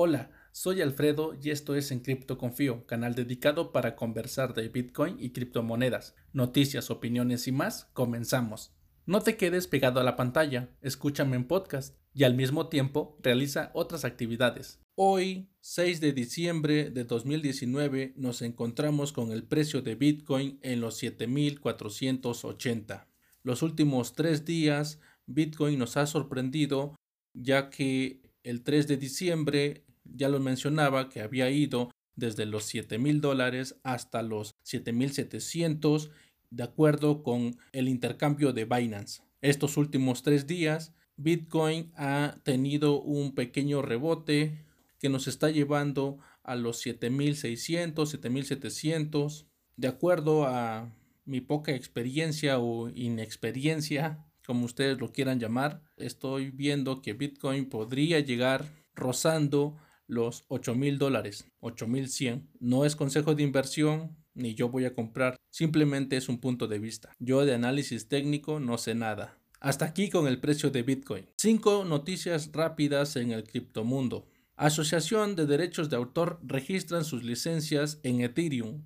Hola, soy Alfredo y esto es En Cripto Confío, canal dedicado para conversar de Bitcoin y criptomonedas, noticias, opiniones y más. Comenzamos. No te quedes pegado a la pantalla, escúchame en podcast y al mismo tiempo realiza otras actividades. Hoy, 6 de diciembre de 2019, nos encontramos con el precio de Bitcoin en los 7480. Los últimos tres días, Bitcoin nos ha sorprendido ya que el 3 de diciembre ya lo mencionaba que había ido desde los 7 mil dólares hasta los 7.700 de acuerdo con el intercambio de Binance. Estos últimos tres días, Bitcoin ha tenido un pequeño rebote que nos está llevando a los 7.600, 7.700. De acuerdo a mi poca experiencia o inexperiencia, como ustedes lo quieran llamar, estoy viendo que Bitcoin podría llegar rozando los 8 mil dólares, 8 mil 100. No es consejo de inversión, ni yo voy a comprar, simplemente es un punto de vista. Yo de análisis técnico no sé nada. Hasta aquí con el precio de Bitcoin. Cinco noticias rápidas en el criptomundo. Asociación de Derechos de Autor registran sus licencias en Ethereum.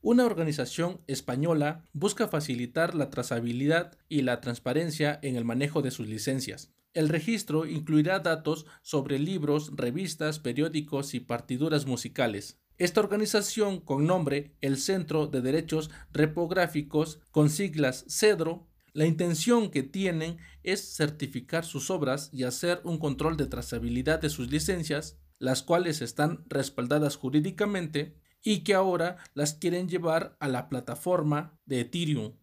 Una organización española busca facilitar la trazabilidad y la transparencia en el manejo de sus licencias. El registro incluirá datos sobre libros, revistas, periódicos y partiduras musicales. Esta organización, con nombre el Centro de Derechos Repográficos, con siglas CEDRO, la intención que tienen es certificar sus obras y hacer un control de trazabilidad de sus licencias, las cuales están respaldadas jurídicamente y que ahora las quieren llevar a la plataforma de Ethereum.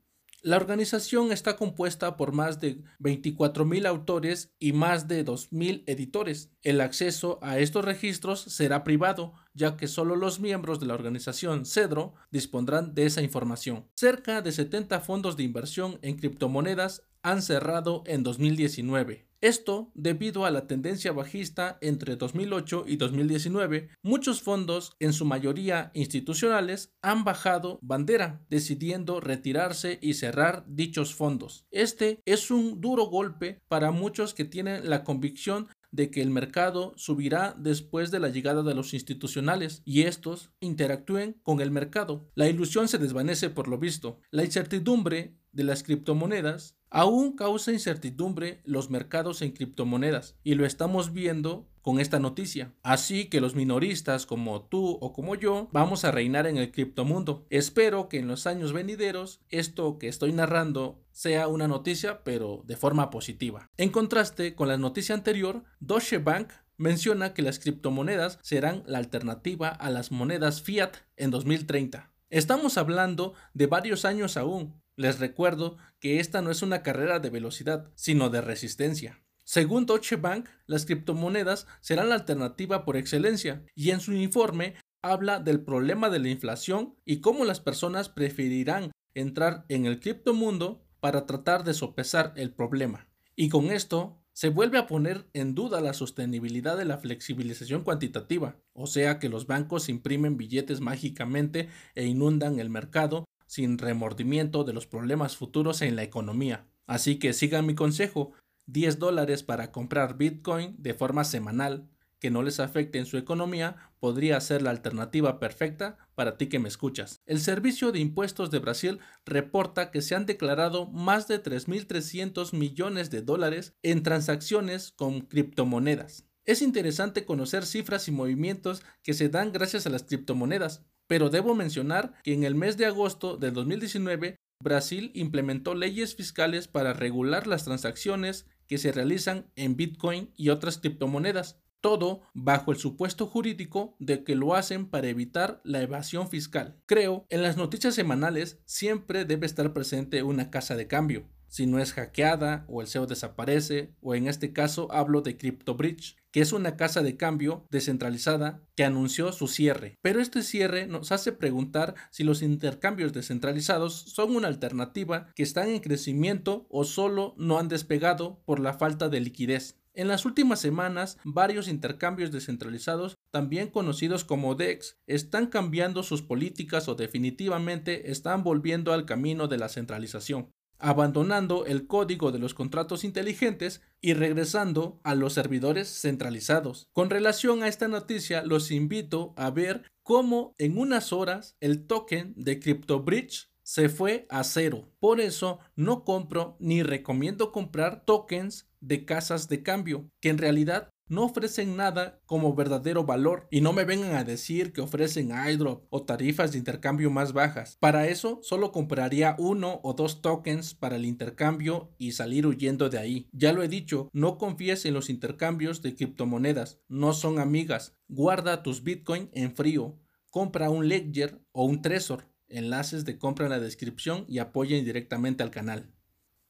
La organización está compuesta por más de 24.000 autores y más de 2.000 editores. El acceso a estos registros será privado, ya que solo los miembros de la organización Cedro dispondrán de esa información. Cerca de 70 fondos de inversión en criptomonedas han cerrado en 2019. Esto debido a la tendencia bajista entre 2008 y 2019. Muchos fondos, en su mayoría institucionales, han bajado bandera, decidiendo retirarse y cerrar dichos fondos. Este es un duro golpe para muchos que tienen la convicción de que el mercado subirá después de la llegada de los institucionales y estos interactúen con el mercado. La ilusión se desvanece por lo visto. La incertidumbre de las criptomonedas Aún causa incertidumbre los mercados en criptomonedas y lo estamos viendo con esta noticia. Así que los minoristas como tú o como yo vamos a reinar en el criptomundo. Espero que en los años venideros esto que estoy narrando sea una noticia pero de forma positiva. En contraste con la noticia anterior, Deutsche Bank menciona que las criptomonedas serán la alternativa a las monedas fiat en 2030. Estamos hablando de varios años aún, les recuerdo que esta no es una carrera de velocidad, sino de resistencia. Según Deutsche Bank, las criptomonedas serán la alternativa por excelencia, y en su informe habla del problema de la inflación y cómo las personas preferirán entrar en el criptomundo para tratar de sopesar el problema. Y con esto se vuelve a poner en duda la sostenibilidad de la flexibilización cuantitativa, o sea que los bancos imprimen billetes mágicamente e inundan el mercado sin remordimiento de los problemas futuros en la economía. Así que sigan mi consejo, 10 dólares para comprar Bitcoin de forma semanal que no les afecte en su economía podría ser la alternativa perfecta para ti que me escuchas. El Servicio de Impuestos de Brasil reporta que se han declarado más de 3.300 millones de dólares en transacciones con criptomonedas. Es interesante conocer cifras y movimientos que se dan gracias a las criptomonedas, pero debo mencionar que en el mes de agosto del 2019 Brasil implementó leyes fiscales para regular las transacciones que se realizan en Bitcoin y otras criptomonedas, todo bajo el supuesto jurídico de que lo hacen para evitar la evasión fiscal. Creo, en las noticias semanales siempre debe estar presente una casa de cambio, si no es hackeada o el SEO desaparece, o en este caso hablo de CryptoBridge, que es una casa de cambio descentralizada que anunció su cierre. Pero este cierre nos hace preguntar si los intercambios descentralizados son una alternativa que están en crecimiento o solo no han despegado por la falta de liquidez. En las últimas semanas, varios intercambios descentralizados, también conocidos como DEX, están cambiando sus políticas o definitivamente están volviendo al camino de la centralización. Abandonando el código de los contratos inteligentes y regresando a los servidores centralizados. Con relación a esta noticia, los invito a ver cómo en unas horas el token de CryptoBridge se fue a cero. Por eso no compro ni recomiendo comprar tokens de casas de cambio, que en realidad no ofrecen nada como verdadero valor y no me vengan a decir que ofrecen iDrop o tarifas de intercambio más bajas. Para eso solo compraría uno o dos tokens para el intercambio y salir huyendo de ahí. Ya lo he dicho, no confíes en los intercambios de criptomonedas, no son amigas. Guarda tus Bitcoin en frío. Compra un Ledger o un Trezor. Enlaces de compra en la descripción y apoyen directamente al canal.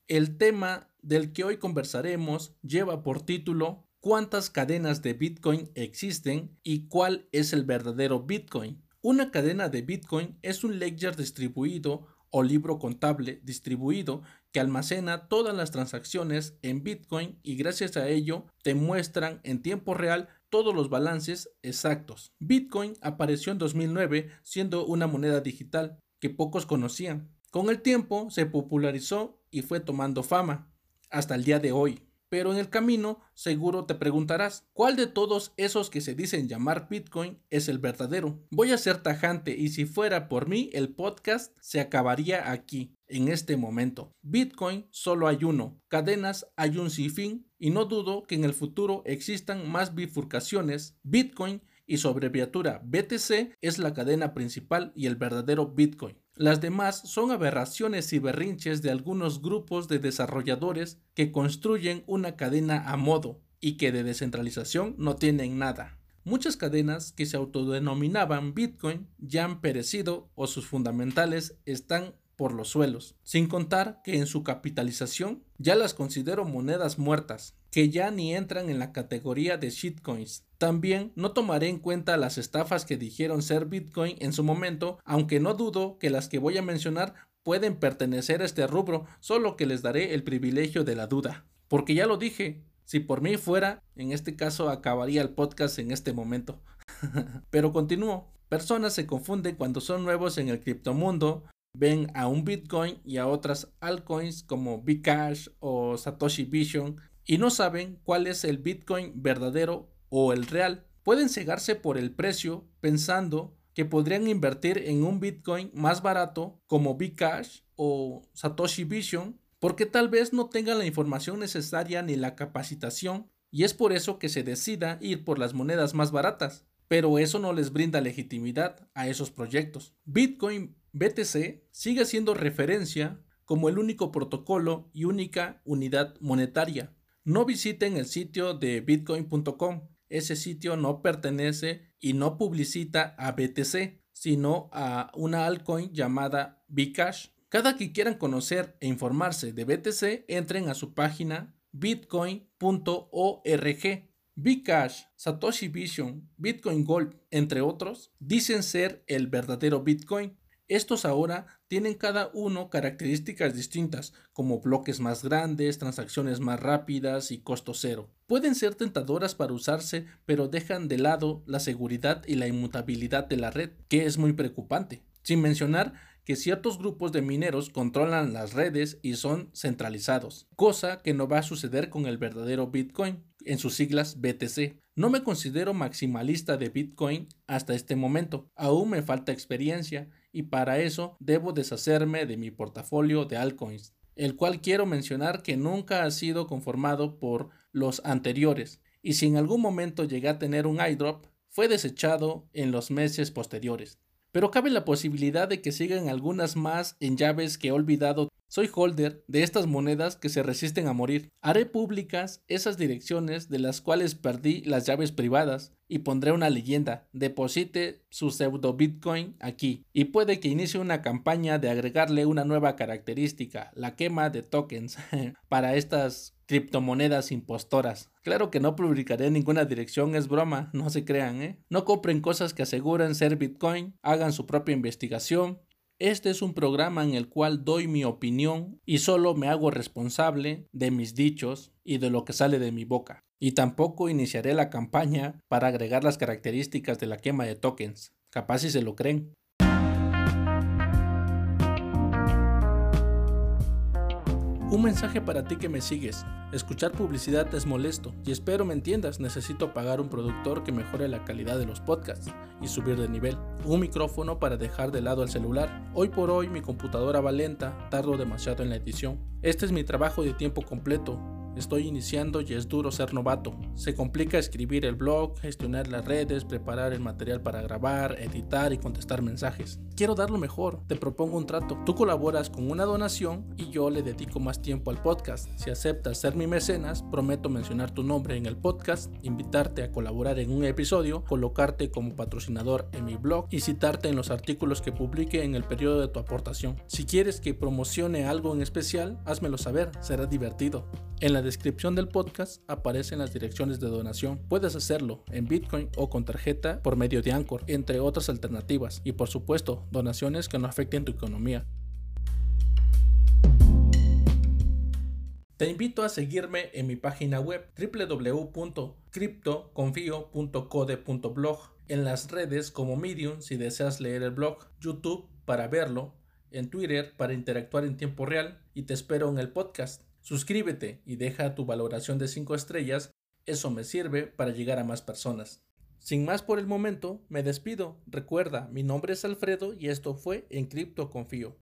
El tema del que hoy conversaremos lleva por título cuántas cadenas de Bitcoin existen y cuál es el verdadero Bitcoin. Una cadena de Bitcoin es un ledger distribuido o libro contable distribuido que almacena todas las transacciones en Bitcoin y gracias a ello te muestran en tiempo real todos los balances exactos. Bitcoin apareció en 2009 siendo una moneda digital que pocos conocían. Con el tiempo se popularizó y fue tomando fama hasta el día de hoy. Pero en el camino seguro te preguntarás, ¿cuál de todos esos que se dicen llamar Bitcoin es el verdadero? Voy a ser tajante y si fuera por mí el podcast se acabaría aquí, en este momento. Bitcoin solo hay uno, cadenas hay un sinfín y no dudo que en el futuro existan más bifurcaciones. Bitcoin y su abreviatura BTC es la cadena principal y el verdadero Bitcoin. Las demás son aberraciones y berrinches de algunos grupos de desarrolladores que construyen una cadena a modo y que de descentralización no tienen nada. Muchas cadenas que se autodenominaban Bitcoin ya han perecido o sus fundamentales están por los suelos, sin contar que en su capitalización ya las considero monedas muertas, que ya ni entran en la categoría de shitcoins. También no tomaré en cuenta las estafas que dijeron ser Bitcoin en su momento, aunque no dudo que las que voy a mencionar pueden pertenecer a este rubro, solo que les daré el privilegio de la duda. Porque ya lo dije, si por mí fuera, en este caso acabaría el podcast en este momento. Pero continúo. Personas se confunden cuando son nuevos en el criptomundo, ven a un Bitcoin y a otras altcoins como Bcash o Satoshi Vision y no saben cuál es el Bitcoin verdadero o el real. Pueden cegarse por el precio pensando que podrían invertir en un Bitcoin más barato como Bcash o Satoshi Vision porque tal vez no tengan la información necesaria ni la capacitación y es por eso que se decida ir por las monedas más baratas. Pero eso no les brinda legitimidad a esos proyectos. Bitcoin BTC sigue siendo referencia como el único protocolo y única unidad monetaria. No visiten el sitio de bitcoin.com. Ese sitio no pertenece y no publicita a BTC, sino a una altcoin llamada Bcash. Cada que quieran conocer e informarse de BTC, entren a su página bitcoin.org. Bcash, Satoshi Vision, Bitcoin Gold, entre otros, dicen ser el verdadero Bitcoin, estos ahora tienen cada uno características distintas, como bloques más grandes, transacciones más rápidas y costo cero. Pueden ser tentadoras para usarse, pero dejan de lado la seguridad y la inmutabilidad de la red, que es muy preocupante. Sin mencionar que ciertos grupos de mineros controlan las redes y son centralizados, cosa que no va a suceder con el verdadero Bitcoin, en sus siglas BTC. No me considero maximalista de Bitcoin hasta este momento, aún me falta experiencia y para eso debo deshacerme de mi portafolio de altcoins, el cual quiero mencionar que nunca ha sido conformado por los anteriores y si en algún momento llegué a tener un iDrop, fue desechado en los meses posteriores. Pero cabe la posibilidad de que sigan algunas más en llaves que he olvidado soy holder de estas monedas que se resisten a morir. Haré públicas esas direcciones de las cuales perdí las llaves privadas y pondré una leyenda. Deposite su pseudo Bitcoin aquí. Y puede que inicie una campaña de agregarle una nueva característica, la quema de tokens, para estas criptomonedas impostoras. Claro que no publicaré ninguna dirección, es broma, no se crean, ¿eh? No compren cosas que aseguren ser Bitcoin, hagan su propia investigación este es un programa en el cual doy mi opinión y solo me hago responsable de mis dichos y de lo que sale de mi boca. Y tampoco iniciaré la campaña para agregar las características de la quema de tokens. Capaz si se lo creen. Un mensaje para ti que me sigues. Escuchar publicidad es molesto y espero me entiendas, necesito pagar un productor que mejore la calidad de los podcasts y subir de nivel. Un micrófono para dejar de lado el celular. Hoy por hoy mi computadora va lenta, tardo demasiado en la edición. Este es mi trabajo de tiempo completo, Estoy iniciando y es duro ser novato. Se complica escribir el blog, gestionar las redes, preparar el material para grabar, editar y contestar mensajes. Quiero dar lo mejor, te propongo un trato. Tú colaboras con una donación y yo le dedico más tiempo al podcast. Si aceptas ser mi mecenas, prometo mencionar tu nombre en el podcast, invitarte a colaborar en un episodio, colocarte como patrocinador en mi blog y citarte en los artículos que publique en el periodo de tu aportación. Si quieres que promocione algo en especial, házmelo saber, será divertido. En la descripción del podcast aparecen las direcciones de donación. Puedes hacerlo en Bitcoin o con tarjeta por medio de Anchor, entre otras alternativas. Y por supuesto, donaciones que no afecten tu economía. Te invito a seguirme en mi página web www.cryptoconfio.code.blog, en las redes como Medium si deseas leer el blog, YouTube para verlo, en Twitter para interactuar en tiempo real y te espero en el podcast. Suscríbete y deja tu valoración de 5 estrellas, eso me sirve para llegar a más personas. Sin más por el momento, me despido. Recuerda, mi nombre es Alfredo y esto fue En Cripto Confío.